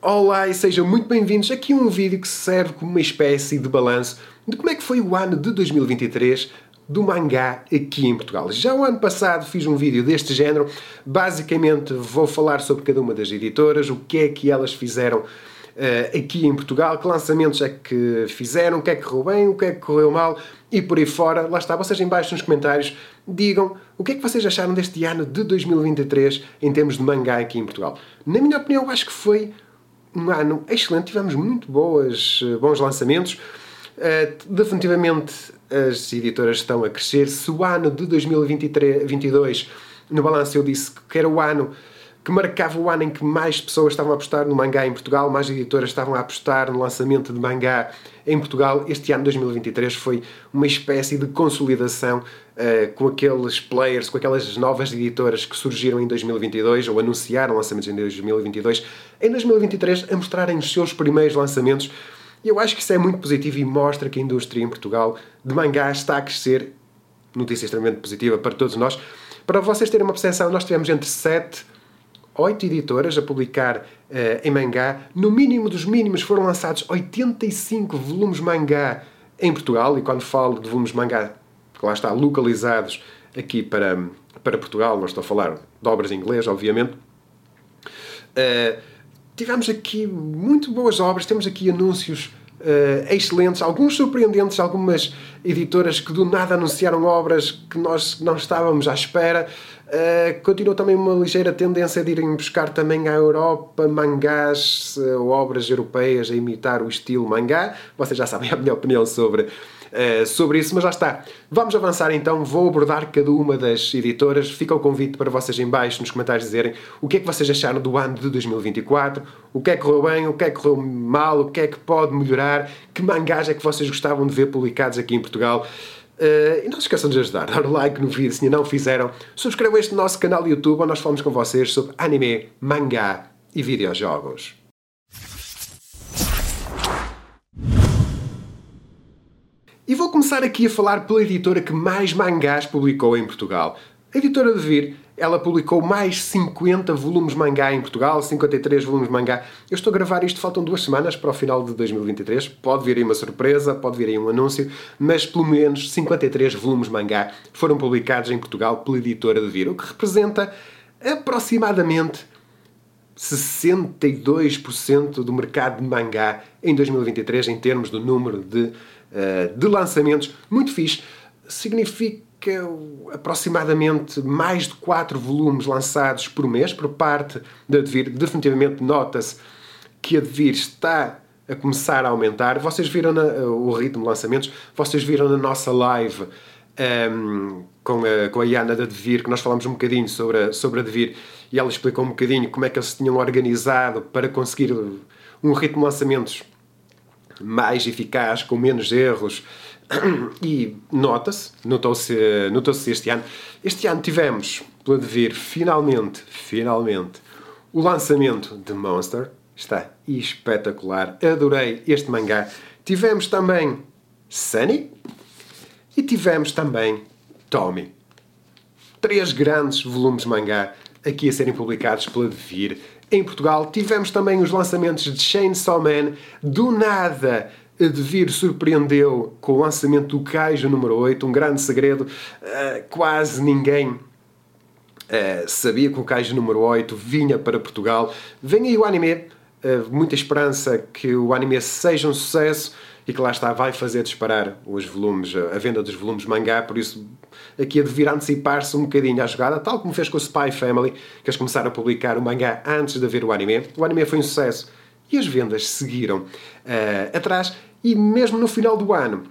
Olá e sejam muito bem-vindos aqui um vídeo que serve como uma espécie de balanço de como é que foi o ano de 2023 do mangá aqui em Portugal. Já o ano passado fiz um vídeo deste género. Basicamente vou falar sobre cada uma das editoras, o que é que elas fizeram uh, aqui em Portugal, que lançamentos é que fizeram, o que é que correu bem, o que é que correu mal e por aí fora. Lá está, vocês em baixo nos comentários digam o que é que vocês acharam deste ano de 2023 em termos de mangá aqui em Portugal. Na minha opinião, acho que foi um ano excelente, tivemos muito boas, eh, bons lançamentos. Uh, definitivamente as editoras estão a crescer. Se o ano de 2022, no balanço eu disse que era o ano que marcava o ano em que mais pessoas estavam a apostar no mangá em Portugal, mais editoras estavam a apostar no lançamento de mangá em Portugal. Este ano 2023 foi uma espécie de consolidação uh, com aqueles players, com aquelas novas editoras que surgiram em 2022 ou anunciaram lançamentos em 2022, em 2023 a mostrarem os seus primeiros lançamentos. E eu acho que isso é muito positivo e mostra que a indústria em Portugal de mangá está a crescer. Notícia extremamente positiva para todos nós. Para vocês terem uma percepção, nós tivemos entre 7 oito editoras a publicar uh, em mangá. No mínimo dos mínimos foram lançados 85 volumes mangá em Portugal. E quando falo de volumes mangá, lá está, localizados aqui para, para Portugal, não estou a falar de obras em inglês, obviamente. Uh, tivemos aqui muito boas obras, temos aqui anúncios uh, excelentes, alguns surpreendentes, algumas editoras que do nada anunciaram obras que nós não estávamos à espera. Uh, continua também uma ligeira tendência de irem buscar também à Europa mangás uh, obras europeias a imitar o estilo mangá. Vocês já sabem a minha opinião sobre uh, sobre isso, mas já está. Vamos avançar então, vou abordar cada uma das editoras. Fica o convite para vocês em baixo nos comentários dizerem o que é que vocês acharam do ano de 2024, o que é que correu bem, o que é que correu mal, o que é que pode melhorar, que mangás é que vocês gostavam de ver publicados aqui em Portugal. Uh, e não se esqueçam de ajudar, dar o like no vídeo se ainda não fizeram. Subscrevam este nosso canal YouTube onde nós falamos com vocês sobre anime, mangá e videojogos. E vou começar aqui a falar pela editora que mais mangás publicou em Portugal. A editora de Vir, ela publicou mais 50 volumes mangá em Portugal, 53 volumes mangá. Eu estou a gravar isto, faltam duas semanas para o final de 2023. Pode vir aí uma surpresa, pode vir aí um anúncio, mas pelo menos 53 volumes mangá foram publicados em Portugal pela editora de Vir, o que representa aproximadamente 62% do mercado de mangá em 2023 em termos do número de de lançamentos, muito fixe. Significa aproximadamente mais de 4 volumes lançados por mês por parte da Devir. Definitivamente nota-se que a Devir está a começar a aumentar. Vocês viram na, o ritmo de lançamentos, vocês viram na nossa live um, ehm, com, a, com a Iana da Devir, que nós falamos um bocadinho sobre a, sobre a Devir e ela explicou um bocadinho como é que eles se tinham organizado para conseguir um ritmo de lançamentos mais eficaz, com menos erros. E nota-se, notou-se notou este ano. Este ano tivemos, pelo devir, finalmente, finalmente, o lançamento de Monster. Está espetacular. Adorei este mangá. Tivemos também Sunny e tivemos também Tommy. Três grandes volumes mangá aqui a serem publicados pela Devir em Portugal. Tivemos também os lançamentos de Chainsaw Man. Do nada, a Devir surpreendeu com o lançamento do Kaiju número 8, um grande segredo. Uh, quase ninguém uh, sabia que o Kaiju número 8 vinha para Portugal. Vem aí o anime, uh, muita esperança que o anime seja um sucesso e que lá está, vai fazer disparar os volumes, a venda dos volumes mangá, por isso aqui a devir antecipar-se um bocadinho à jogada, tal como fez com o Spy Family, que eles começaram a publicar o mangá antes de haver o anime. O anime foi um sucesso e as vendas seguiram uh, atrás e mesmo no final do ano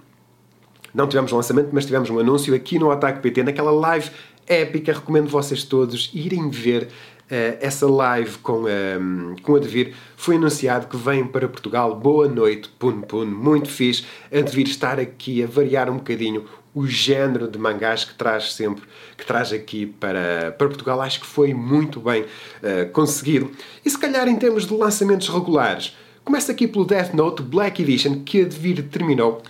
não tivemos lançamento, mas tivemos um anúncio aqui no Ataque PT, naquela live épica. Recomendo vocês todos irem ver essa live com, um, com a Devir foi anunciado que vem para Portugal. Boa noite, Pun Pun, muito fixe. A Devir estar aqui a variar um bocadinho o género de mangás que traz sempre, que traz aqui para, para Portugal. Acho que foi muito bem uh, conseguido. E se calhar em termos de lançamentos regulares, começa aqui pelo Death Note Black Edition, que a Devir terminou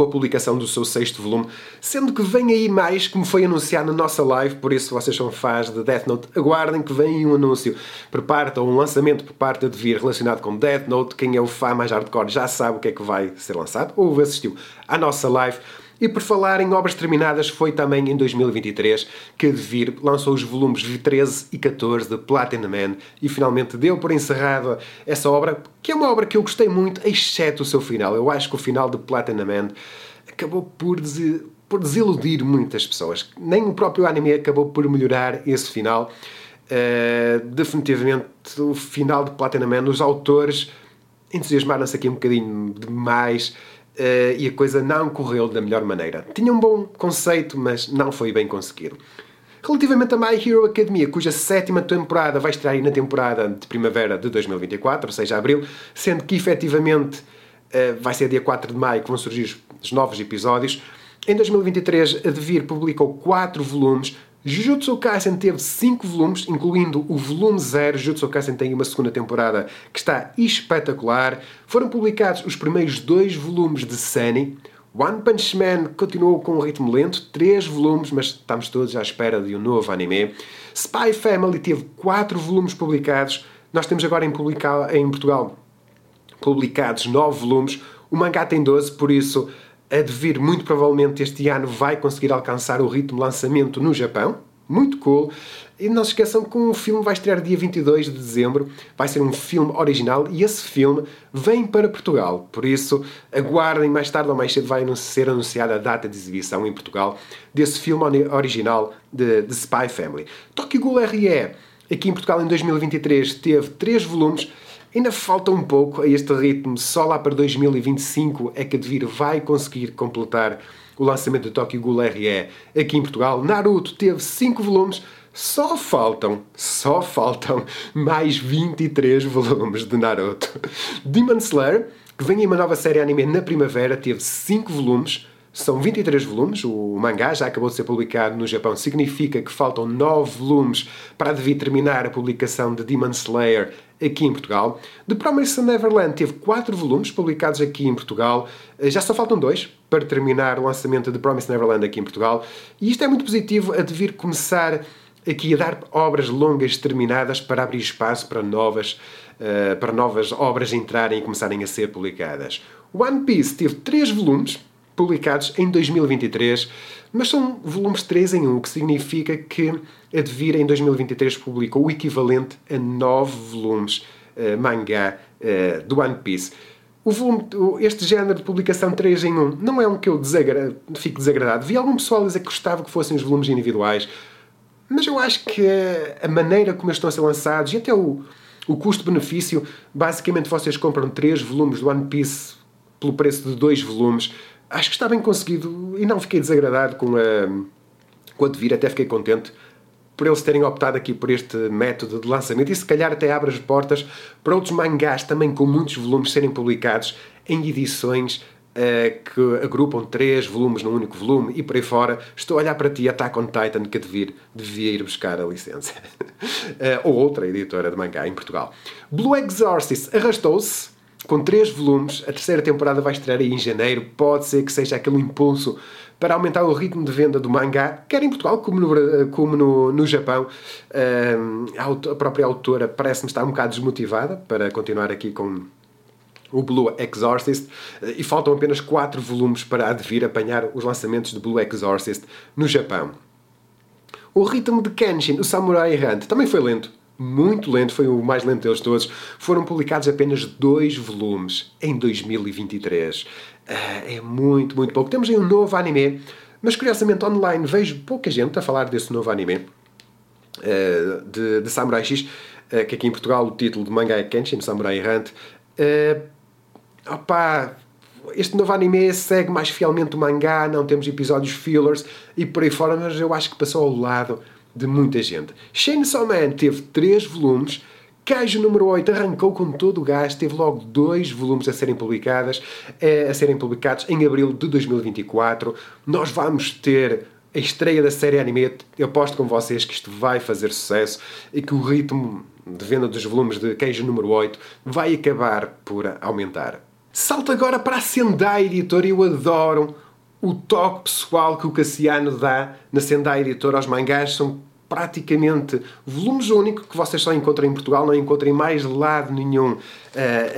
com a publicação do seu sexto volume, sendo que vem aí mais, como foi anunciado na nossa live, por isso vocês são fãs de Death Note, aguardem que vem um anúncio por parte, ou um lançamento por parte de Vir relacionado com Death Note, quem é o fã mais hardcore já sabe o que é que vai ser lançado, ou assistiu à nossa live, e por falar em obras terminadas, foi também em 2023 que a Devir lançou os volumes 13 e 14 de Platinum Man e finalmente deu por encerrada essa obra, que é uma obra que eu gostei muito, exceto o seu final. Eu acho que o final de Platinum Man acabou por, des por desiludir muitas pessoas. Nem o próprio anime acabou por melhorar esse final. Uh, definitivamente, o final de Platinum Man, os autores entusiasmaram-se aqui um bocadinho demais uh, e a coisa não correu da melhor maneira. Tinha um bom conceito, mas não foi bem conseguido. Relativamente a My Hero Academia, cuja sétima temporada vai estrear na temporada de primavera de 2024, ou seja, abril, sendo que efetivamente uh, vai ser dia 4 de maio que vão surgir os novos episódios. Em 2023, a Devir publicou 4 volumes, Jujutsu Kaisen teve 5 volumes, incluindo o volume 0. Jujutsu Kaisen tem uma segunda temporada que está espetacular. Foram publicados os primeiros dois volumes de Sunny. One Punch Man continuou com um ritmo lento, 3 volumes, mas estamos todos à espera de um novo anime. Spy Family teve 4 volumes publicados. Nós temos agora em, publicar, em Portugal publicados 9 volumes. O mangá tem 12, por isso a de vir, muito provavelmente este ano vai conseguir alcançar o ritmo de lançamento no Japão. Muito cool. E não se esqueçam que o filme vai estrear dia 22 de dezembro. Vai ser um filme original e esse filme vem para Portugal. Por isso, aguardem, mais tarde ou mais cedo vai ser anunciada a data de exibição em Portugal desse filme original de, de Spy Family. Tokyo Ghoul RE, aqui em Portugal em 2023, teve três volumes Ainda falta um pouco a este ritmo, só lá para 2025 é que a Devir vai conseguir completar o lançamento de Tokyo Ghoul RE aqui em Portugal. Naruto teve 5 volumes, só faltam, só faltam mais 23 volumes de Naruto. Demon Slayer, que vem em uma nova série anime na primavera, teve 5 volumes, são 23 volumes, o mangá já acabou de ser publicado no Japão, significa que faltam 9 volumes para devir terminar a publicação de Demon Slayer aqui em Portugal. The Promised Neverland teve 4 volumes publicados aqui em Portugal, eh, já só faltam dois para terminar o lançamento de The Promised Neverland aqui em Portugal, e isto é muito positivo a devir começar aqui a dar obras longas terminadas para abrir espaço para novas, uh, para novas obras entrarem e começarem a ser publicadas. One Piece teve 3 volumes, publicados em 2023, mas são volumes 3 em 1, o que significa que a Devir em 2023 publicou o equivalente a 9 volumes uh, mangá uh, do One Piece. O volume, este género de publicação 3 em 1 não é um que eu desagra, fico desagradado. Vi algum pessoal dizer que gostava que fossem os volumes individuais, mas eu acho que a maneira como eles estão a ser lançados e até o, o custo-benefício, basicamente vocês compram 3 volumes do One Piece pelo preço de 2 volumes acho que está bem conseguido e não fiquei desagradado com a, com a até fiquei contente por eles terem optado aqui por este método de lançamento e se calhar até abre as portas para outros mangás também com muitos volumes serem publicados em edições uh, que agrupam três volumes num único volume e por aí fora. Estou a olhar para ti, Attack on Titan, que devia, devia ir buscar a licença. uh, ou outra editora de mangá em Portugal. Blue Exorcist arrastou-se com três volumes, a terceira temporada vai estrear em janeiro. Pode ser que seja aquele impulso para aumentar o ritmo de venda do mangá, quer em Portugal como no, como no, no Japão. a própria autora parece-me estar um bocado desmotivada para continuar aqui com o Blue Exorcist e faltam apenas quatro volumes para advir apanhar os lançamentos de Blue Exorcist no Japão. O ritmo de Kenshin, o Samurai Hunt, também foi lento muito lento, foi o mais lento deles todos. Foram publicados apenas dois volumes em 2023. Ah, é muito, muito pouco. Temos aí um novo anime, mas curiosamente online vejo pouca gente a falar desse novo anime ah, de, de Samurai X, ah, que aqui em Portugal o título de manga é Kenshin, Samurai Errante. Opa, este novo anime segue mais fielmente o mangá, não temos episódios fillers e por aí fora, mas eu acho que passou ao lado de muita gente. Chainsaw Man teve 3 volumes, Cage número 8 arrancou com todo o gás, teve logo dois volumes a serem publicadas, eh, a serem publicados em abril de 2024. Nós vamos ter a estreia da série anime. Eu aposto com vocês que isto vai fazer sucesso e que o ritmo de venda dos volumes de Cage número 8 vai acabar por aumentar. Salto agora para a Sendai Editora. Eu adoro o toque pessoal que o Cassiano dá na Sendai Editora aos mangás. São praticamente volumes únicos que vocês só encontram em Portugal, não encontram em mais lado nenhum uh,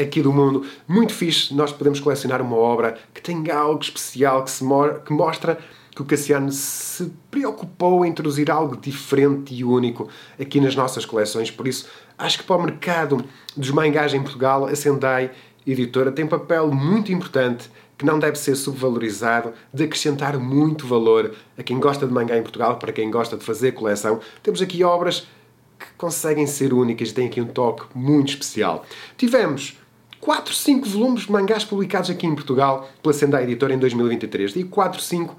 aqui do mundo. Muito fixe, nós podemos colecionar uma obra que tem algo especial, que, se mo que mostra que o Cassiano se preocupou em introduzir algo diferente e único aqui nas nossas coleções. Por isso, acho que para o mercado dos mangás em Portugal, a Sendai Editora tem um papel muito importante que não deve ser subvalorizado, de acrescentar muito valor a quem gosta de mangá em Portugal, para quem gosta de fazer coleção. Temos aqui obras que conseguem ser únicas e têm aqui um toque muito especial. Tivemos 4, 5 volumes de mangás publicados aqui em Portugal pela Sendai Editora em 2023. Digo 4, 5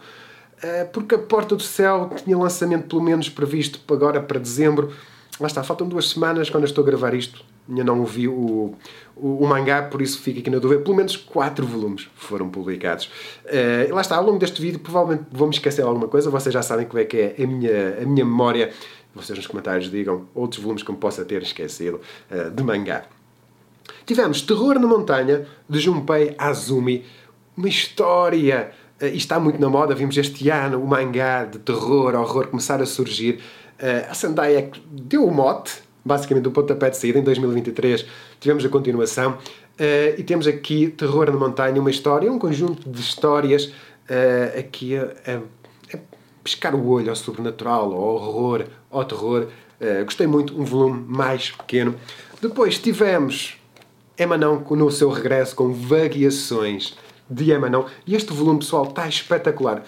porque a Porta do Céu tinha lançamento pelo menos previsto agora para dezembro. Lá está, faltam duas semanas quando eu estou a gravar isto ainda não ouvi o, o, o, mangá, por isso fica aqui na dúvida. Pelo menos quatro volumes foram publicados. Uh, lá está, ao longo deste vídeo, provavelmente vou-me esquecer alguma coisa. Vocês já sabem como é que é a minha, a minha memória. Vocês nos comentários digam outros volumes que me possa ter esquecido uh, de mangá. Tivemos Terror na Montanha, de Junpei Azumi. Uma história. Uh, e está muito na moda. Vimos este ano o mangá de terror, horror começar a surgir. Uh, a Sendai é deu o mote basicamente o pontapé de saída. Em 2023 tivemos a continuação uh, e temos aqui Terror na Montanha, uma história, um conjunto de histórias uh, aqui a, a, a, pescar o olho ao sobrenatural, ao horror, ao terror. Uh, gostei muito, um volume mais pequeno. Depois tivemos Emanão no seu regresso com Vagueações de Emanão. E este volume, pessoal, está espetacular.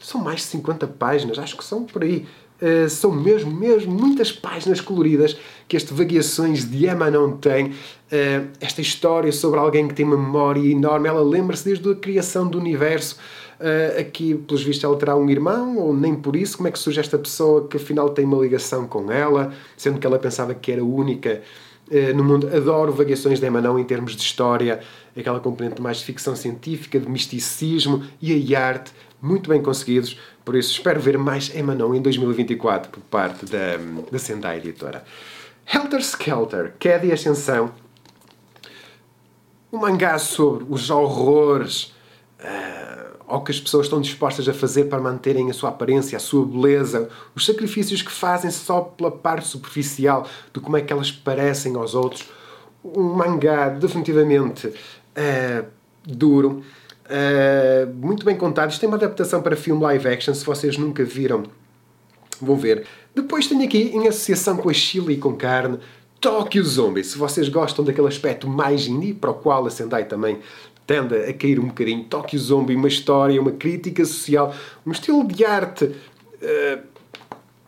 São mais de 50 páginas, acho que são por aí. Uh, são mesmo, mesmo muitas páginas coloridas que este Vagueações de Emma não tem. Uh, esta história sobre alguém que tem uma memória enorme, ela lembra-se desde a criação do universo. Uh, aqui, pelos vistos, ela terá um irmão, ou nem por isso. Como é que surge esta pessoa que afinal tem uma ligação com ela, sendo que ela pensava que era única no mundo? Adoro Vagueações de Emanão em termos de história, aquela componente mais de ficção científica, de misticismo e a arte, muito bem conseguidos. Por isso, espero ver mais Emanon em 2024 por parte da, da Sendai Editora. Helter Skelter, que é de ascensão. Um mangá sobre os horrores uh, ao que as pessoas estão dispostas a fazer para manterem a sua aparência, a sua beleza, os sacrifícios que fazem só pela parte superficial de como é que elas parecem aos outros. Um mangá definitivamente uh, duro Uh, muito bem contado. Isto tem uma adaptação para filme live action. Se vocês nunca viram, vão ver. Depois tenho aqui, em associação com a Chile e com carne, Tokyo Zombie. Se vocês gostam daquele aspecto mais indie, para o qual a Sendai também tende a cair um bocadinho. Tokyo Zombie, uma história, uma crítica social, um estilo de arte uh,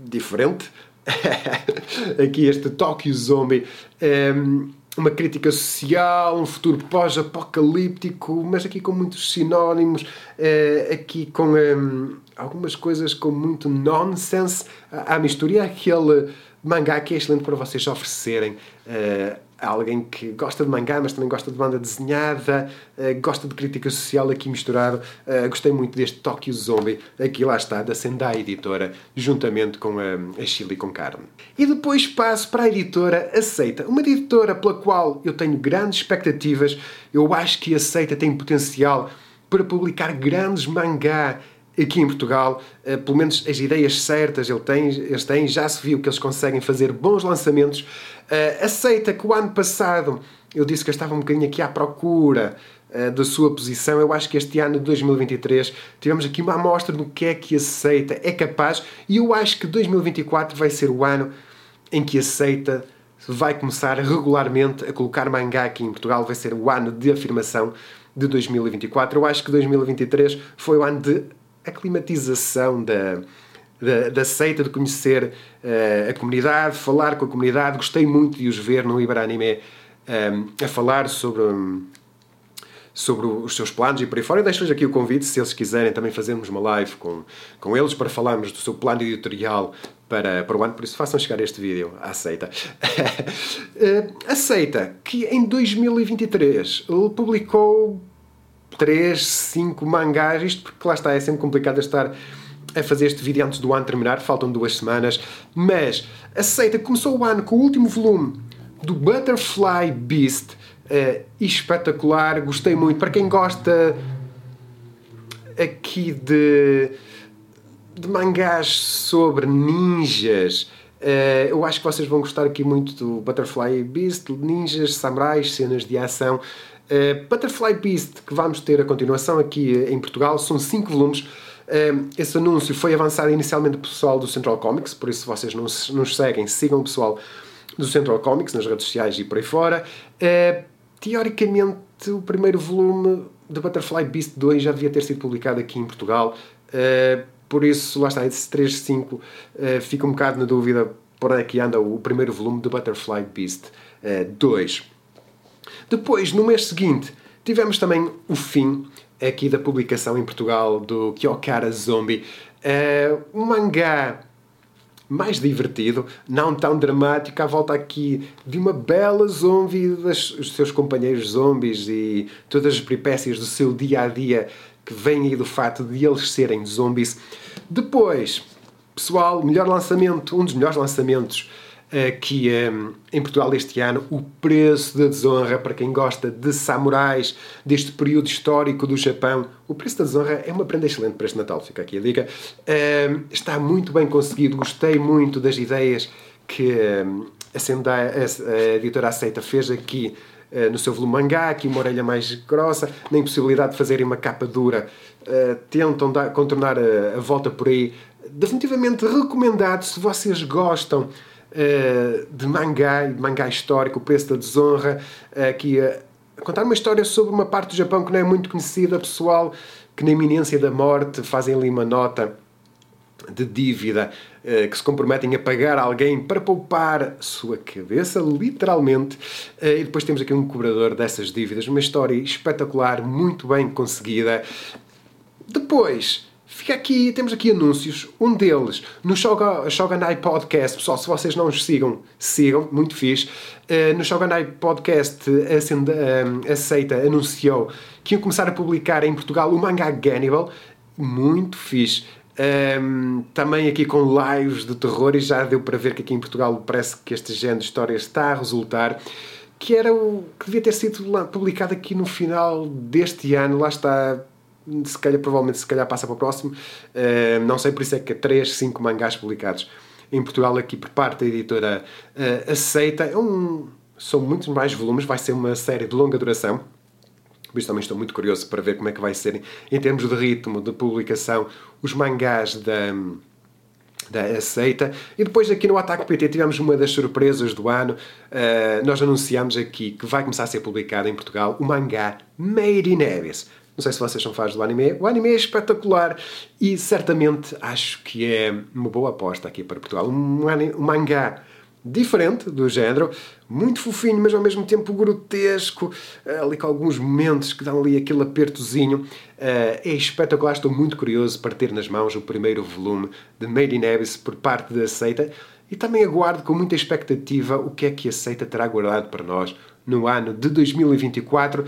diferente. aqui este Tokyo Zombie. Um, uma crítica social, um futuro pós-apocalíptico, mas aqui com muitos sinónimos, uh, aqui com ehm, algumas coisas com muito nonsense à mistura. E aquele mangá que é excelente para vocês oferecerem uh, alguém que gosta de mangá, mas também gosta de banda desenhada, uh, gosta de crítica social aqui misturado. Uh, gostei muito deste Tokyo Zombie, aqui lá está, da Sendai Editora, juntamente com a, a Chile com Carne. E depois passo para a editora Aceita, uma editora pela qual eu tenho grandes expectativas, eu acho que Aceita tem potencial para publicar grandes mangá aqui em Portugal, uh, pelo menos as ideias certas ele tem, eles têm, já se viu que eles conseguem fazer bons lançamentos. Uh, aceita que o ano passado eu disse que eu estava um bocadinho aqui à procura uh, da sua posição. Eu acho que este ano de 2023 tivemos aqui uma amostra do que é que aceita, é capaz, e eu acho que 2024 vai ser o ano em que aceita vai começar regularmente a colocar mangá aqui em Portugal, vai ser o ano de afirmação de 2024. Eu acho que 2023 foi o ano de aclimatização da, da, da seita, de conhecer uh, a comunidade, falar com a comunidade. Gostei muito de os ver no Iberanime um, eh, a falar sobre. Um, sobre os seus planos e por aí fora. Deixo-lhes aqui o convite, se eles quiserem também fazermos uma live com, com eles para falarmos do seu plano editorial para, para o ano, por isso façam chegar este vídeo à Aceita. uh, aceita que em 2023 ele publicou 3, 5 mangás, isto porque lá está, é sempre complicado estar a fazer este vídeo antes do ano terminar, faltam duas semanas, mas aceita, começou o ano com o último volume do Butterfly Beast, uh, espetacular, gostei muito. Para quem gosta aqui de, de mangás sobre ninjas, uh, eu acho que vocês vão gostar aqui muito do Butterfly Beast, ninjas, samurais, cenas de ação. Uh, Butterfly Beast, que vamos ter a continuação aqui em Portugal, são 5 volumes. Uh, esse anúncio foi avançado inicialmente pelo pessoal do Central Comics, por isso se vocês não nos seguem, sigam o pessoal do Central Comics nas redes sociais e por aí fora. Teoricamente, o primeiro volume de Butterfly Beast 2 já devia ter sido publicado aqui em Portugal. Por isso, lá está, esse 3.5 uh, fica um bocado na dúvida por onde é que anda o primeiro volume de Butterfly Beast uh, 2. Depois, no mês seguinte, tivemos também o fim aqui da publicação em Portugal do Kyokara Zombie, uh, um mangá mais divertido, não tão dramático, à volta aqui de uma bela zombie dos seus companheiros zombies e todas as peripécias do seu dia a dia que vêm aí do fato de eles serem zombies. Depois, pessoal, melhor lançamento, um dos melhores lançamentos aqui um, em Portugal este ano, o preço da desonra para quem gosta de samurais, deste período histórico do Japão. O preço da desonra é uma prenda excelente para este Natal, fica aqui a dica. Um, está muito bem conseguido, gostei muito das ideias que um, a, editora Aceita fez aqui uh, no seu volume mangá, aqui uma orelha mais grossa, na impossibilidade de fazerem uma capa dura, uh, tentam dar, contornar a, a volta por aí. Definitivamente recomendado se vocês gostam uh, de mangá de mangá histórico, o preço da desonra, aqui a, a contar uma história sobre uma parte do Japão que não é muito conhecida, pessoal que na iminência da morte fazem ali uma nota de dívida uh, que se comprometem a pagar alguém para poupar sua cabeça, literalmente. E depois temos aqui um cobrador dessas dívidas, uma história espetacular, muito bem conseguida. Depois, Fica aqui, temos aqui anúncios. Um deles no Shogunai Podcast. Pessoal, se vocês não os sigam, sigam, muito fixe. Uh, no Shogunai Podcast, a, Senda, uh, a Seita anunciou que iam começar a publicar em Portugal o mangá Gannibal. Muito fixe. Um, também aqui com lives de terror e já deu para ver que aqui em Portugal parece que este género de história está a resultar que era o que devia ter sido publicado aqui no final deste ano, lá está se calhar, provavelmente, se calhar passa para o próximo. Uh, não sei, por isso é que há 3, 5 mangás publicados em Portugal aqui por parte da editora uh, Aceita. É um, são muitos mais volumes, vai ser uma série de longa duração. Por isso também estou muito curioso para ver como é que vai ser, em termos de ritmo, de publicação, os mangás da, da Aceita. E depois aqui no Ataque PT tivemos uma das surpresas do ano. Uh, nós anunciamos aqui que vai começar a ser publicado em Portugal o mangá Made in Abyss. Não sei se vocês são fãs do anime. O anime é espetacular e certamente acho que é uma boa aposta aqui para Portugal. Um, um mangá diferente do género, muito fofinho, mas ao mesmo tempo grotesco, ali com alguns momentos que dão ali aquele apertozinho. Eh, é espetacular, estou muito curioso para ter nas mãos o primeiro volume de Made in Abyss por parte da Seita e também aguardo com muita expectativa o que é que a Seita terá guardado para nós no ano de 2024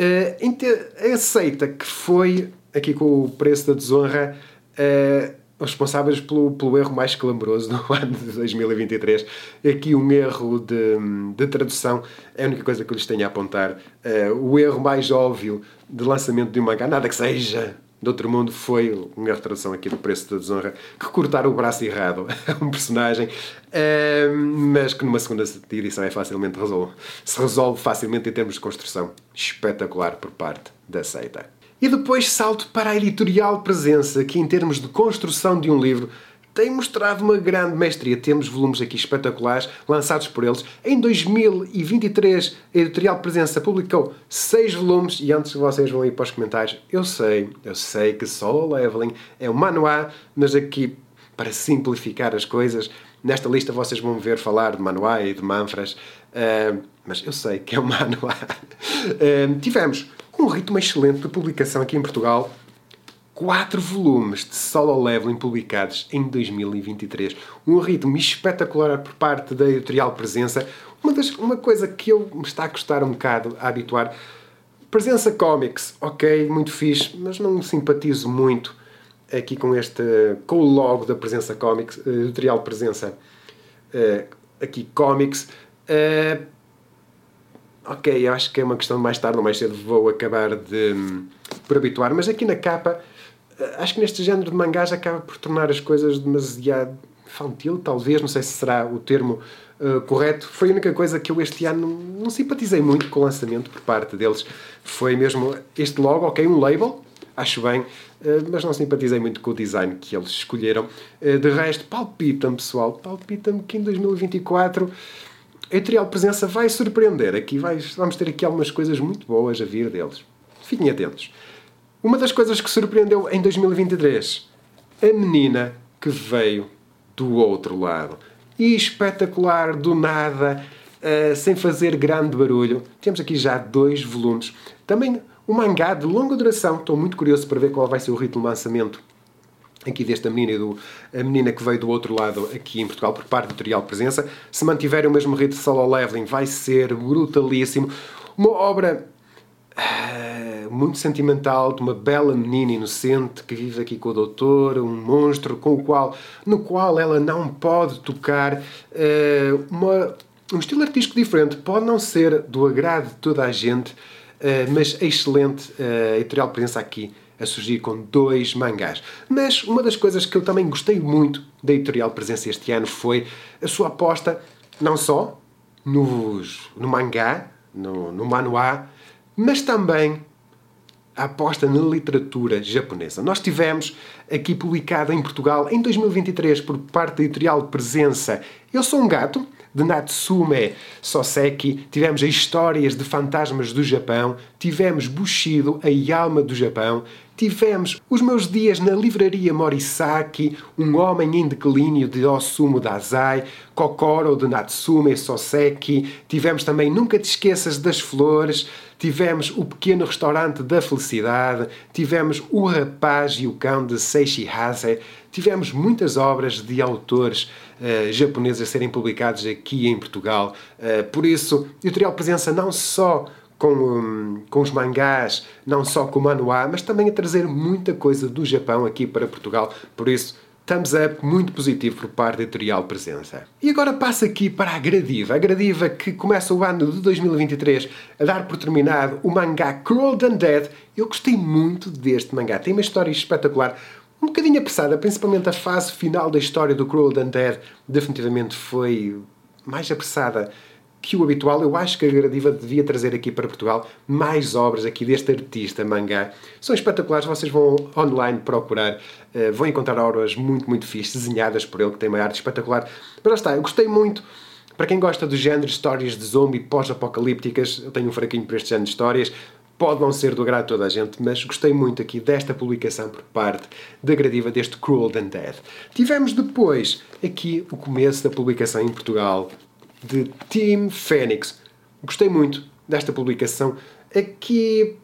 uh, aceita que foi, aqui com o preço da desonra, uh, responsáveis pelo, pelo erro mais clamoroso no ano de 2023. Aqui um erro de, de tradução é a única coisa que eu lhes tenho a apontar. Uh, o erro mais óbvio de lançamento de um mangá, nada que seja de outro mundo foi uma retração aqui do preço da desonra que cortaram o braço errado. A um personagem uh, mas que numa segunda edição é facilmente resolve se resolve facilmente em termos de construção. Espetacular por parte da seita. E depois salto para a editorial presença que em termos de construção de um livro tem mostrado uma grande mestria. Temos volumes aqui espetaculares lançados por eles. Em 2023, a Editorial Presença publicou seis volumes e antes que vocês vão ir para os comentários, eu sei, eu sei que Solo Leveling é um manuá, mas aqui, para simplificar as coisas, nesta lista vocês vão ver falar de manuá e de manfras, uh, mas eu sei que é um manuá. Uh, tivemos um ritmo excelente de publicação aqui em Portual quatro volumes de solo leveling publicados em 2023. Um ritmo espetacular por parte da editorial Presença. Uma, das, uma coisa que eu me está a custar um bocado a habituar. Presença Comics, ok, muito fixe, mas não simpatizo muito aqui com este, com o logo da Presença Comics, eh, editorial Presença, uh, aqui Comics. Uh, ok, acho que é uma questão de mais tarde ou mais cedo vou acabar de por habituar, mas aqui na capa eh, acho que neste género de mangás acaba por tornar as coisas demasiado infantil, talvez, não sei se será o termo uh, correto. Foi a única coisa que eu este ano não, simpatizei muito com o lançamento por parte deles. Foi mesmo este logo, ok, um label, acho bem, uh, mas não simpatizei muito com o design que eles escolheram. Uh, de resto, palpita-me, pessoal, palpita-me que em 2024 a Editorial Presença vai surpreender. Aqui vai, vamos ter aqui algumas coisas muito boas a vir deles. Fiquem atentos. Uma das coisas que surpreendeu em 2023, a menina que veio do outro lado. E espetacular, do nada, uh, sem fazer grande barulho. Temos aqui já dois volumes. Também um mangá de longa duração. Estou muito curioso para ver qual vai ser o ritmo de lançamento aqui desta menina, do, a menina que veio do outro lado aqui em Portugal, por parte do Editorial Presença. Se mantiver o mesmo ritmo de solo leveling, vai ser brutalíssimo. Uma obra uh, muito sentimental de uma bela menina inocente que vive aqui com o doutor, um monstro com o qual, no qual ela não pode tocar. Uh, uma, um estilo artístico diferente. Pode não ser do agrado de toda a gente, uh, mas é excelente a editorial Presença aqui a surgir com dois mangás. Mas uma das coisas que eu também gostei muito da editorial Presença este ano foi a sua aposta não só nos, no mangá, no, no manuá, mas também a aposta na literatura japonesa. Nós tivemos aqui publicado em Portugal em 2023 por parte da editorial Presença Eu Sou um Gato, de Natsume Soseki, tivemos as histórias de fantasmas do Japão, tivemos Bushido, a alma do Japão, tivemos Os Meus Dias na Livraria Morisaki, Um Homem em Declínio de Osumu Dazai, Kokoro de Natsume Soseki, tivemos também Nunca Te Esqueças das Flores, tivemos O Pequeno Restaurante da Felicidade, tivemos O Rapaz e o Cão de Seishi Hase, tivemos muitas obras de autores uh, japoneses a serem publicados aqui em Portugal. Uh, por isso, Editorial Presença não só com, um, com os mangás, não só com o manuá, mas também a trazer muita coisa do Japão aqui para Portugal. Por isso, thumbs up muito positivo por parte da Editorial Presença. E agora passa aqui para a Gradiva. A Gradiva que começa o ano de 2023 a dar por terminado o mangá Cruel and Dead. Eu gostei muito deste mangá. Tem uma história espetacular um bocadinho apressada, principalmente a fase final da história do Cruel and Dead, definitivamente foi mais apressada que o habitual. Eu acho que a Gradiva devia trazer aqui para Portugal mais obras aqui deste artista mangá. São espetaculares, vocês vão online procurar, uh, vão encontrar obras muito, muito fixas, desenhadas por ele, que tem uma arte espetacular. Mas lá está, eu gostei muito. Para quem gosta do género histórias de zombie pós-apocalípticas, eu tenho um fraquinho para este género de histórias. Pode não ser do agrado de toda a gente, mas gostei muito aqui desta publicação por parte da Gradiva deste Cruel Than Dead. Tivemos depois aqui o começo da publicação em Portugal de Team Phoenix. Gostei muito desta publicação. Aqui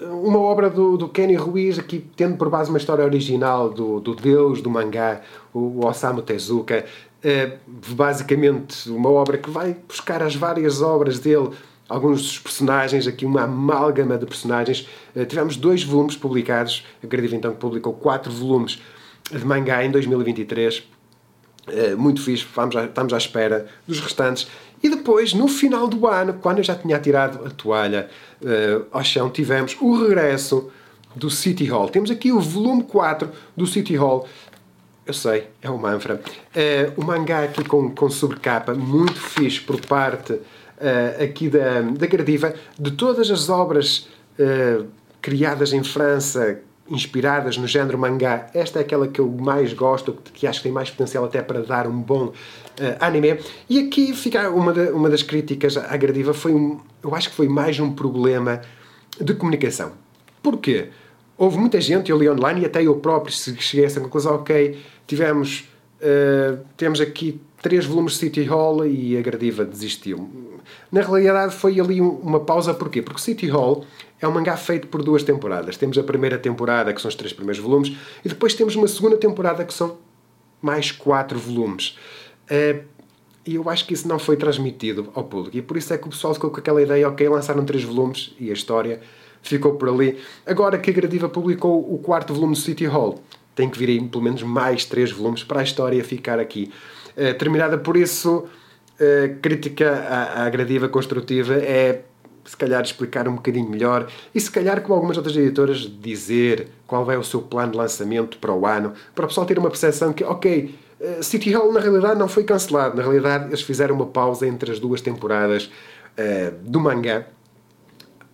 uma obra do, do Kenny Ruiz, aqui tendo por base uma história original do, do deus do mangá, o Osamu Tezuka. É, basicamente uma obra que vai buscar as várias obras dele alguns dos personagens, aqui uma amálgama de personagens. Uh, tivemos dois volumes publicados, acredito então que publicou quatro volumes de mangá em 2023. Eh, muito fixe, vamos estamos à espera dos restantes. E depois, no final do ano, quando eu já tinha tirado a toalha uh, ao chão, tivemos o regresso do City Hall. Temos aqui o volume 4 do City Hall. Eu sei, é o Manfra. Uh, o mangá aqui com, com sobrecapa, muito fixe por parte uh, aqui da, da Gradiva, de todas as obras criadas em França, inspiradas no género mangá, esta é aquela que eu mais gosto, que acho que tem mais potencial até para dar um bom uh, anime. E aqui fica uma, de, uma das críticas à Gradiva, foi um, eu acho que foi mais um problema de comunicação. Porquê? Houve muita gente, eu li online e até eu próprio cheguei a essa conclusão, ok, tivemos, uh, temos aqui três volumes de City Hall e a Gradiva desistiu. Na realidade foi ali uma pausa, porquê? Porque City Hall é um mangá feito por duas temporadas. Temos a primeira temporada, que são os três primeiros volumes, e depois temos uma segunda temporada, que são mais quatro volumes. Eh, e eu acho que isso não foi transmitido ao público. E por isso é que o pessoal ficou com aquela ideia, ok, lançaram três volumes e a história ficou por ali. Agora que a Gradiva publicou o quarto volume de City Hall, tem que vir aí pelo menos mais três volumes para a história ficar aqui. Eh, terminada por isso, uh, crítica agressiva construtiva é se calhar explicar um bocadinho melhor e se calhar, como algumas outras editoras, dizer qual é o seu plano de lançamento para o ano, para o pessoal ter uma percepção que, ok, uh, City Hall na realidade não foi cancelado, na realidade eles fizeram uma pausa entre as duas temporadas uh, do mangá.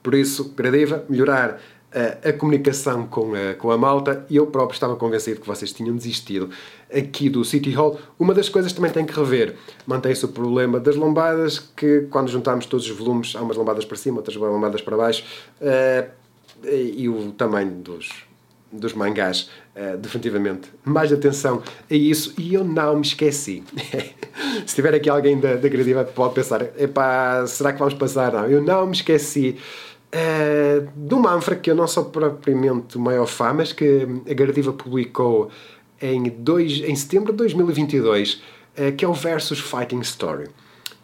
Por isso, Gradiva, melhorar a, comunicação com a, com a malta e eu próprio estava convencido que vocês tinham desistido aqui do City Hall. Uma das coisas que também tem que rever, mantém-se o problema das lombadas, que quando juntamos todos os volumes, há umas lombadas para cima, outras lombadas para baixo, uh, e o tamanho dos, dos mangás, uh, definitivamente. Mais atenção a isso, e eu não me esqueci. Se tiver aqui alguém da, da Gradiva pode pensar, epá, será que vamos passar? Não, eu não me esqueci uh, de uma Manfra que eu não sou propriamente o maior fã, mas que a Gardiva publicou em, dois, em setembro de 2022, uh, eh, que é o Versus Fighting Story.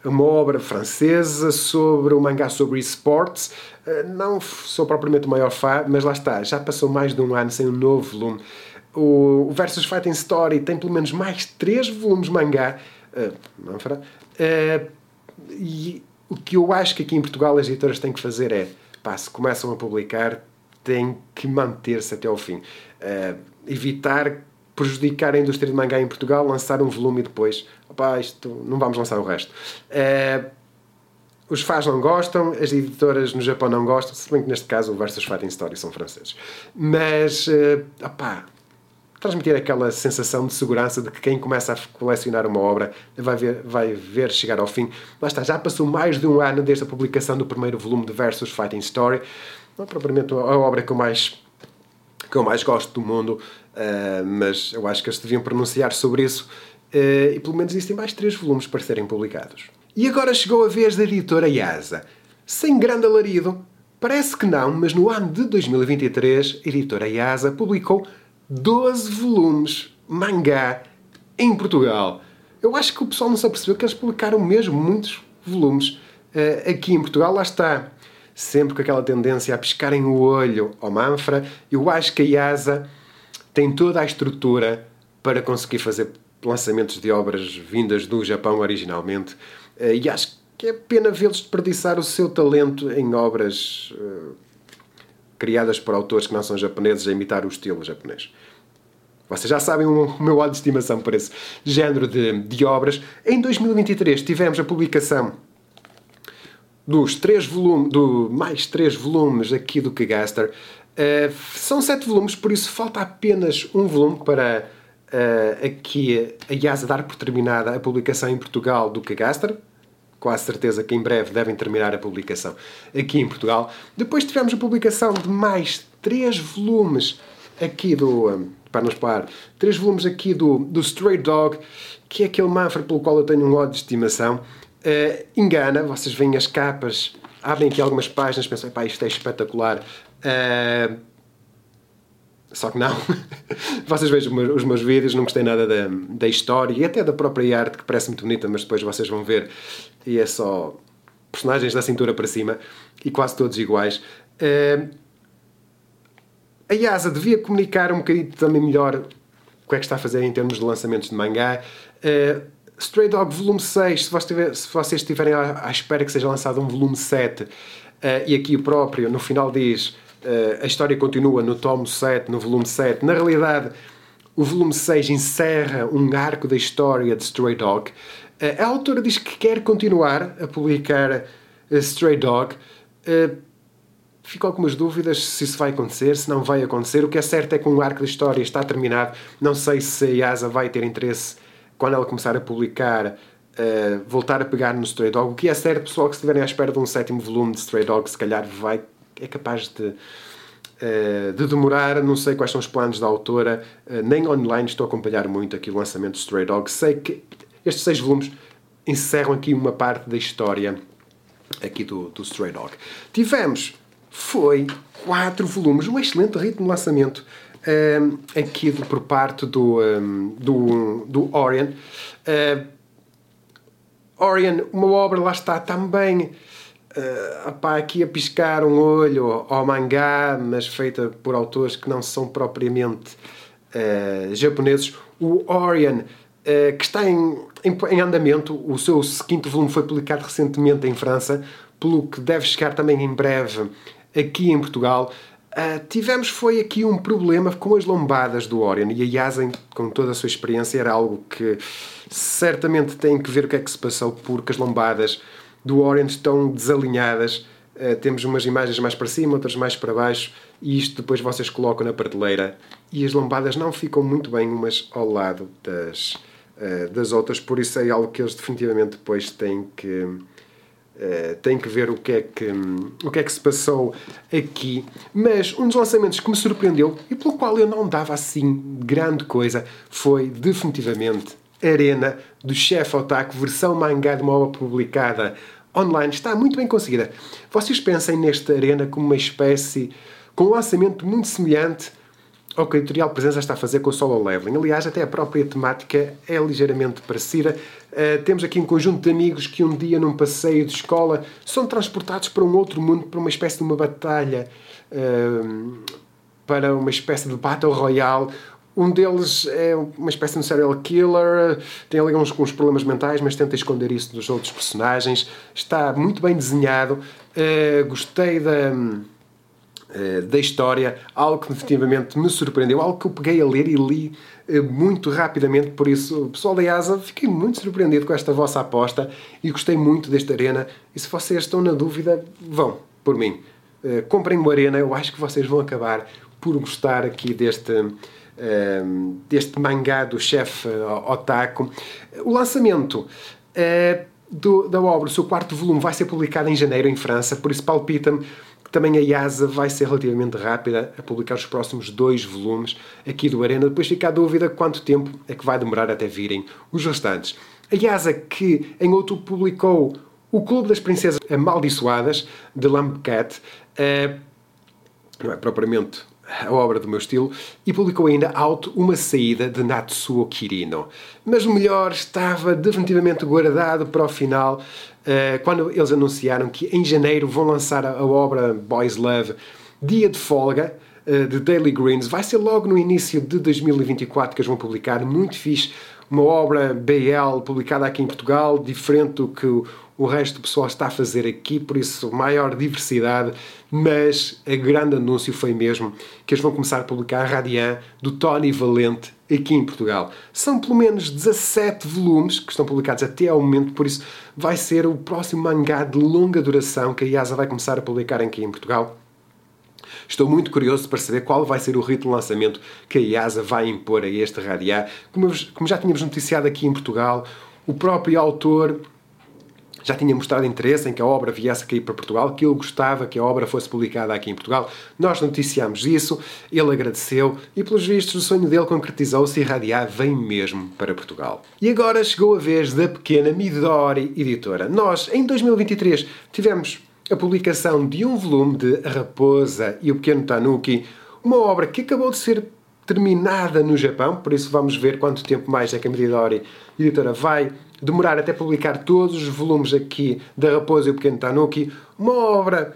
Uma obra francesa sobre o mangá sobre esportes. Uh, não sou propriamente o maior fã, mas lá está, já passou mais de um ano sem um novo volume. O, o Versus Fighting Story tem pelo menos mais três volumes mangá. Uh, Manfra. Uh, e o que eu acho que aqui em Portugal as editoras têm que fazer é pá, se começam a publicar, têm que manter-se até ao fim. Uh, evitar prejudicar a indústria de mangá em Portugal, lançar um volume e depois, opá, isto, não vamos lançar o resto. Uh, os fãs não gostam, as editoras no Japão não gostam, se bem que neste caso o Versus Fighting Story são franceses. Mas, uh, opá, transmitir aquela sensação de segurança de que quem começa a colecionar uma obra vai ver, vai ver chegar ao fim. Lá está, já passou mais de um ano desde a publicação do primeiro volume de Versus Fighting Story. Não é propriamente a obra que eu mais, que eu mais gosto do mundo, uh, mas eu acho que eles deviam pronunciar sobre isso. Uh, e pelo menos existem mais três volumes para serem publicados. E agora chegou a vez da editora Yasa. Sem grande alarido, parece que não, mas no ano de 2023, a editora Yasa publicou 12 volumes mangá em Portugal. Eu acho que o pessoal não se apercebeu que eles publicaram mesmo muitos volumes uh, aqui em Portugal. Lá está, sempre com aquela tendência a piscarem o olho ao Manfra. Eu acho que a IASA tem toda a estrutura para conseguir fazer lançamentos de obras vindas do Japão originalmente. Uh, e acho que é pena vê-los desperdiçar o seu talento em obras. Uh, criadas por autores que não são japoneses a imitar o estilo japonês. Vocês já sabem o meu ódio de estimação por esse género de, de obras. Em 2023 tivemos a publicação dos três volumes, do mais três volumes aqui do Kagaster. Uh, são sete volumes, por isso falta apenas um volume para uh, aqui a IASA dar por terminada a publicação em Portugal do Kagaster quase certeza que em breve devem terminar a publicação aqui em Portugal. Depois tivemos a publicação de mais três volumes aqui do. Um, para nos parar, três volumes aqui do, do Stray Dog, que é aquele Manfred pelo qual eu tenho um ódio de estimação. Uh, engana, vocês veem as capas, abrem aqui algumas páginas, pensam, pá, isto é espetacular. Uh, só que não. vocês vejam os meus vídeos, não gostei nada da, da história e até da própria arte, que parece muito bonita, mas depois vocês vão ver e é só personagens da cintura para cima e quase todos iguais. Uh, a Yasa devia comunicar um bocadinho também melhor o que é que está a fazer em termos de lançamentos de mangá. Uh, Stray Dog Volume 6, se, se vocês estiverem à, à, espera que seja lançado um volume 7, uh, e aqui o próprio, no final diz uh, a história continua no tomo 7, no volume 7. Na realidade, o volume 6 encerra um arco da história de Stray Dog. Uh, a autora diz que quer continuar a publicar uh, Stray Dog. Fico algumas dúvidas se isso vai acontecer, se não vai acontecer. O que é certo é que um arco da história está terminado. Não sei se a Yasa vai ter interesse, quando ela começar a publicar, voltar a pegar no Stray Dog. O que é certo, pessoal, que se estiverem à espera de um sétimo volume de Stray Dog, se calhar vai é capaz de, eh, de demorar. Não sei quais são os planos da autora, eh, nem online estou a acompanhar muito aqui o lançamento de Stray Dog. Sei que estes seis volumes encerram aqui uma parte da história aqui do, do Stray Dog. Tivemos, foi quatro volumes, um excelente ritmo de lançamento um, eh, aqui do, por parte do, um, do, do Orion. Uh, Orion, uma obra lá está também uh, aqui a piscar um olho ao mangá, mas feita por autores que não são propriamente uh, japoneses. O Orion, que está em, em, em andamento. O seu quinto volume foi publicado recentemente em França, pelo que deve chegar também em breve aqui em Portugal. Uh, tivemos foi aqui um problema com as lombadas do Orion e a Yasen, com toda a sua experiência, era algo que certamente tem que ver o que é que se passou, porque as lombadas do Orion estão desalinhadas. Uh, temos umas imagens mais para cima, outras mais para baixo, e isto depois vocês colocam na prateleira e as lombadas não ficam muito bem umas ao lado das, uh, das outras, por isso é algo que eles definitivamente depois têm que Uh, tem que ver o que, é que, um, o que é que se passou aqui. Mas um dos lançamentos que me surpreendeu e pelo qual eu não dava assim grande coisa foi definitivamente Arena do Chef Otaku, versão mangá de uma obra publicada online. Está muito bem conseguida. Vocês pensem nesta Arena como uma espécie com um lançamento muito semelhante ao que a editorial Presença está a fazer com o Solo Leveling. Aliás, até a própria temática é ligeiramente parecida. Uh, temos aqui um conjunto de amigos que um dia, num passeio de escola, são transportados para um outro mundo, para uma espécie de uma batalha, uh, para uma espécie de Battle Royale. Um deles é uma espécie de serial killer, tem ali uns, uns problemas mentais, mas tenta esconder isso dos outros personagens. Está muito bem desenhado. Uh, gostei da eh, da história, algo que definitivamente me surpreendeu, algo que eu peguei a ler e li uh, muito rapidamente, por isso, pessoal da IASA, fiquei muito surpreendido com esta vossa aposta e gostei muito desta arena. E se vocês estão na dúvida, vão, por mim. Uh, comprem uma arena, eu acho que vocês vão acabar por gostar aqui deste, deste mangá do chefe Otaku. O lançamento do, da obra, o seu quarto volume, vai ser publicado em janeiro em França, por isso palpita-me também a IASA vai ser relativamente rápida a publicar os próximos dois volumes aqui do Arena. Depois fica a dúvida quanto tempo é que vai demorar até virem os restantes. A IASA, que em outubro publicou O Clube das Princesas Amaldiçoadas, de Lamcat, é, não é propriamente a obra do meu estilo, e publicou ainda Out Uma Saída de Natsuo Kirino. Mas o melhor estava definitivamente guardado para o final, eh, quando eles anunciaram que em janeiro vão lançar a obra Boys Love Dia de Folga, eh, de Daily Greens. Vai ser logo no início de 2024 que eles vão publicar. Muito fixe. Uma obra BL publicada aqui em Portugal, diferente do que o resto do pessoal está a fazer aqui, por isso maior diversidade, mas a grande anúncio foi mesmo que eles vão começar a publicar a Radian do Tony Valente aqui em Portugal. São pelo menos 17 volumes que estão publicados até ao momento, por isso vai ser o próximo mangá de longa duração que a IASA vai começar a publicar aqui em Portugal. Estou muito curioso para saber qual vai ser o ritmo de lançamento que a IASA vai impor a este Radiá. Como, como já tínhamos noticiado aqui em Portugal, o próprio autor já tinha mostrado interesse em que a obra viesse a cair para Portugal, que ele gostava que a obra fosse publicada aqui em Portugal. Nós noticiámos isso, ele agradeceu e, pelos vistos, o sonho dele concretizou-se e Radiá vem mesmo para Portugal. E agora chegou a vez da pequena Midori Editora. Nós, em 2023, tivemos a publicação de um volume de A Raposa e o Pequeno Tanuki, uma obra que acabou de ser terminada no Japão, por isso vamos ver quanto tempo mais é que a Midori Editora vai demorar até publicar todos os volumes aqui da Raposa e o Pequeno Tanuki, uma obra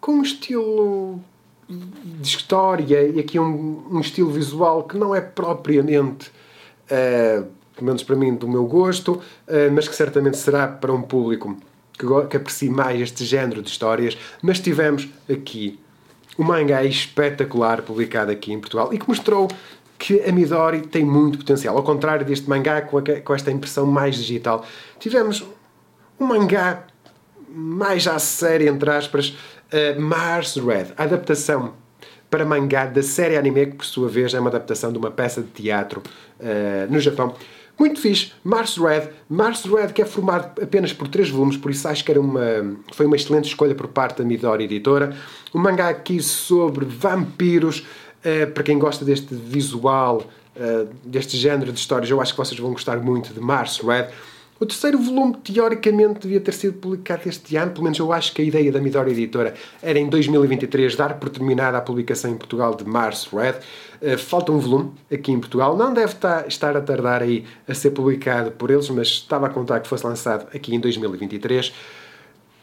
com um estilo de história e aqui um, um estilo visual que não é propriamente, uh, pelo menos para mim, do meu gosto, uh, mas que certamente será para um público que, que aprecie mais este género de histórias. Mas tivemos aqui um mangá espetacular publicado aqui em Portugal e que mostrou que a Midori tem muito potencial. Ao contrário deste mangá com, a, com esta impressão mais digital, tivemos um mangá mais à série, entre aspas, uh, Mars Red, a adaptação para mangá da série anime, que por sua vez é uma adaptação de uma peça de teatro uh, no Japão. Muito fixe, Mars Red. Mars Red que é formado apenas por três volumes, por isso acho que era uma, foi uma excelente escolha por parte da Midori Editora. Um mangá aqui sobre vampiros, Uh, para quem gosta deste visual, uh, deste género de histórias, eu acho que vocês vão gostar muito de Mars Red. O terceiro volume, teoricamente, devia ter sido publicado este ano, pelo menos eu acho que a ideia da Midori Editora era em 2023 dar por terminada a publicação em Portugal de Mars Red. Uh, falta um volume aqui em Portugal, não deve estar a tardar aí a ser publicado por eles, mas estava a contar que fosse lançado aqui em 2023.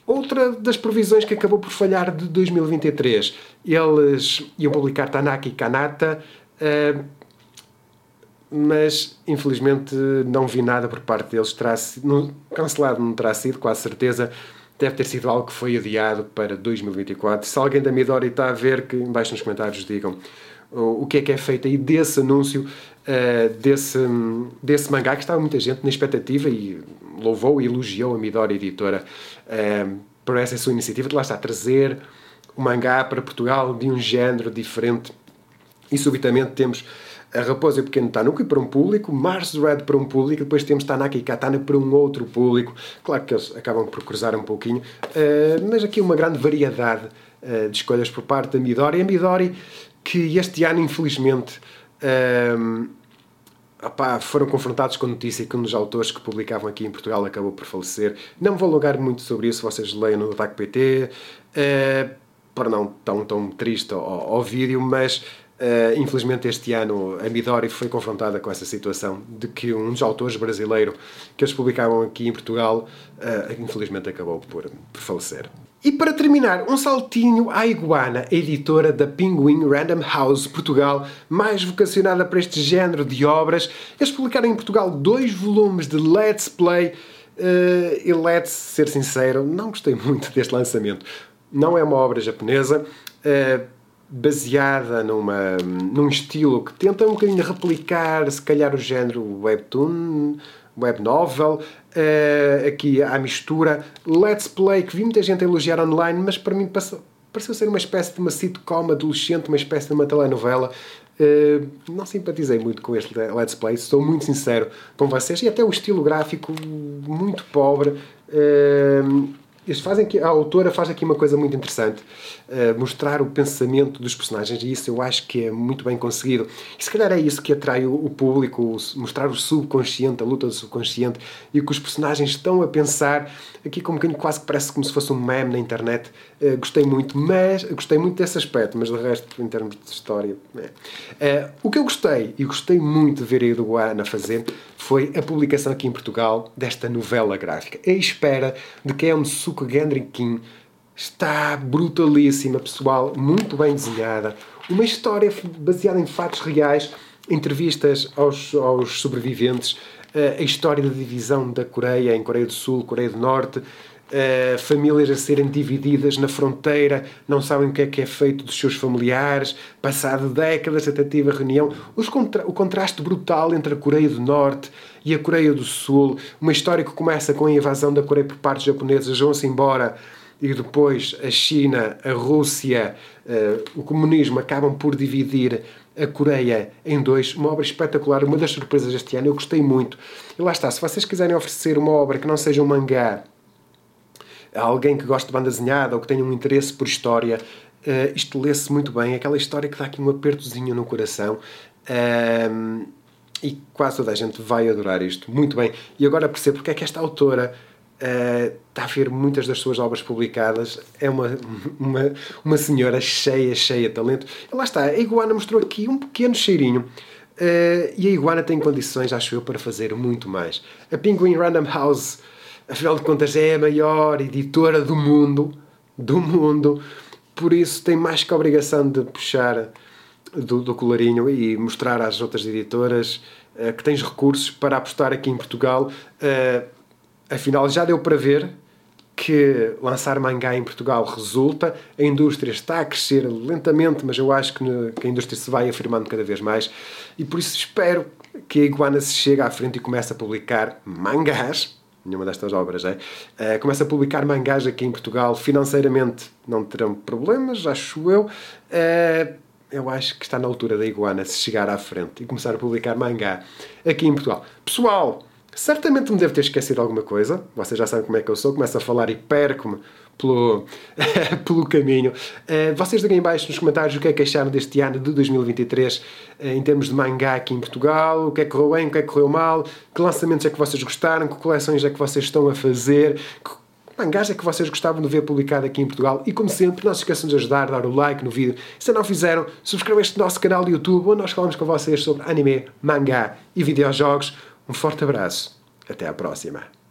Outra das previsões que acabou por falhar de 2023, eles iam publicar Tanaka e Kanata. Uh, mas infelizmente não vi nada por parte deles. Terá, no, cancelado não terá sido, quase certeza. Deve ter sido algo que foi adiado para 2024. Se alguém da Midori está a ver, que embaixo nos comentários digam o que é que é feito aí desse anúncio, uh, desse, desse mangá, que estava muita gente na expectativa e louvou e elogiou a Midori Editora uh, por essa sua iniciativa de lá está, trazer o mangá para Portugal de um género diferente. E subitamente temos a Raposa e o Pequeno Tanuki para um público, Mars Red para um público, depois temos Tanaka e Katana para um outro público. Claro que eles acabam por cruzar um pouquinho, uh, mas aqui uma grande variedade uh, de escolhas por parte da Midori. A Midori, que este ano, infelizmente, uh, opá, foram confrontados com a notícia que um dos autores que publicavam aqui em Portugal acabou por falecer. Não vou alongar muito sobre isso, vocês leiam no Ataque PT, para não tão, tão triste ao, ao vídeo, mas Uh, infelizmente, este ano a Midori foi confrontada com essa situação de que um dos autores brasileiro que eles publicavam aqui em Portugal, uh, infelizmente, acabou por, por, falecer. E para terminar, um saltinho à Iguana, a editora da Penguin Random House Portugal, mais vocacionada para este género de obras. Eles publicaram em Portugal dois volumes de Let's Play. Uh, e let's ser sincero, não gostei muito deste lançamento. Não é uma obra japonesa baseada numa, num estilo que tenta um bocadinho replicar, se calhar, o género webtoon, web novel. Uh, aqui a mistura. Let's Play, que vi muita gente a elogiar online, mas para mim passou, pareceu ser uma espécie de uma sitcom adolescente, uma espécie de uma telenovela. Uh, não simpatizei muito com este Let's Play, sou muito sincero com vocês, e até o estilo gráfico muito pobre. Uh, eles fazem aqui, a autora faz aqui uma coisa muito interessante, uh, mostrar o pensamento dos personagens, e isso eu acho que é muito bem conseguido. E se calhar é isso que atrai o, o público, mostrar o subconsciente, a luta do subconsciente, e o que os personagens estão a pensar, aqui como um quase que parece como se fosse um meme na internet. Uh, gostei muito, mas gostei muito desse aspecto, mas de resto, em termos de história. Uh, o que eu gostei, e gostei muito de ver a Eduana fazer, foi a publicação aqui em Portugal desta novela gráfica. A espera de um Suko Gendrikin está brutalíssima, pessoal, muito bem desenhada. Uma história baseada em fatos reais, entrevistas aos, aos sobreviventes, eh, a história da divisão da Coreia em Coreia do Sul, Coreia do Norte, Uh, famílias a serem divididas na fronteira, não sabem o que é que é feito dos seus familiares, passado décadas, tentativa reunião. Contra o contraste brutal entre a Coreia do Norte e a Coreia do Sul, uma história que começa com a invasão da Coreia por parte japonesa, vão-se embora e depois a China, a Rússia, uh, o comunismo acabam por dividir a Coreia em dois. Uma obra espetacular, uma das surpresas deste ano, eu gostei muito. E lá está, se vocês quiserem oferecer uma obra que não seja um mangá alguém que gosta de banda desenhada ou que tenha um interesse por história, uh, isto lê-se muito bem. Aquela história que dá aqui um apertozinho no coração. Uh, e quase toda a gente vai adorar isto. Muito bem. E agora percebo porque é que esta autora uh, está a ver muitas das suas obras publicadas. É uma, uma, uma senhora cheia, cheia de talento. E lá está, a Iguana mostrou aqui um pequeno cheirinho. Uh, e a Iguana tem condições, acho eu, para fazer muito mais. A Penguin Random House afinal de contas é a maior editora do mundo, do mundo, por isso tem mais que a obrigação de puxar do, do colarinho e mostrar às outras editoras uh, que tens recursos para apostar aqui em Portugal. Uh, afinal, já deu para ver que lançar mangá em Portugal resulta, a indústria está a crescer lentamente, mas eu acho que, que a indústria se vai afirmando cada vez mais. E por isso espero que a Iguana se chegue à frente e comece a publicar mangás nenhuma destas obras, é? Uh, começa a publicar mangás aqui em Portugal, financeiramente não terão problemas, acho eu. Uh, eu acho que está na altura da Iguana se chegar à frente e começar a publicar mangá aqui em Portugal. Pessoal, certamente me devo ter esquecido alguma coisa, vocês já sabem como é que eu sou, começo a falar e perco-me pelo, pelo caminho. Uh, vocês digam em baixo nos comentários o que é que acharam deste ano de 2023 uh, eh, em termos de mangá aqui em Portugal, o que é que correu bem, o que é que correu mal, que lançamentos é que vocês gostaram, que coleções é que vocês estão a fazer, que mangás é que vocês gostavam de ver publicado aqui em Portugal? E como sempre, não se esqueçam de ajudar, dar o like no vídeo. Se não fizeram, subscrevam este nosso canal de YouTube onde nós falamos com vocês sobre anime, mangá e videojogos. Um forte abraço. Até à próxima.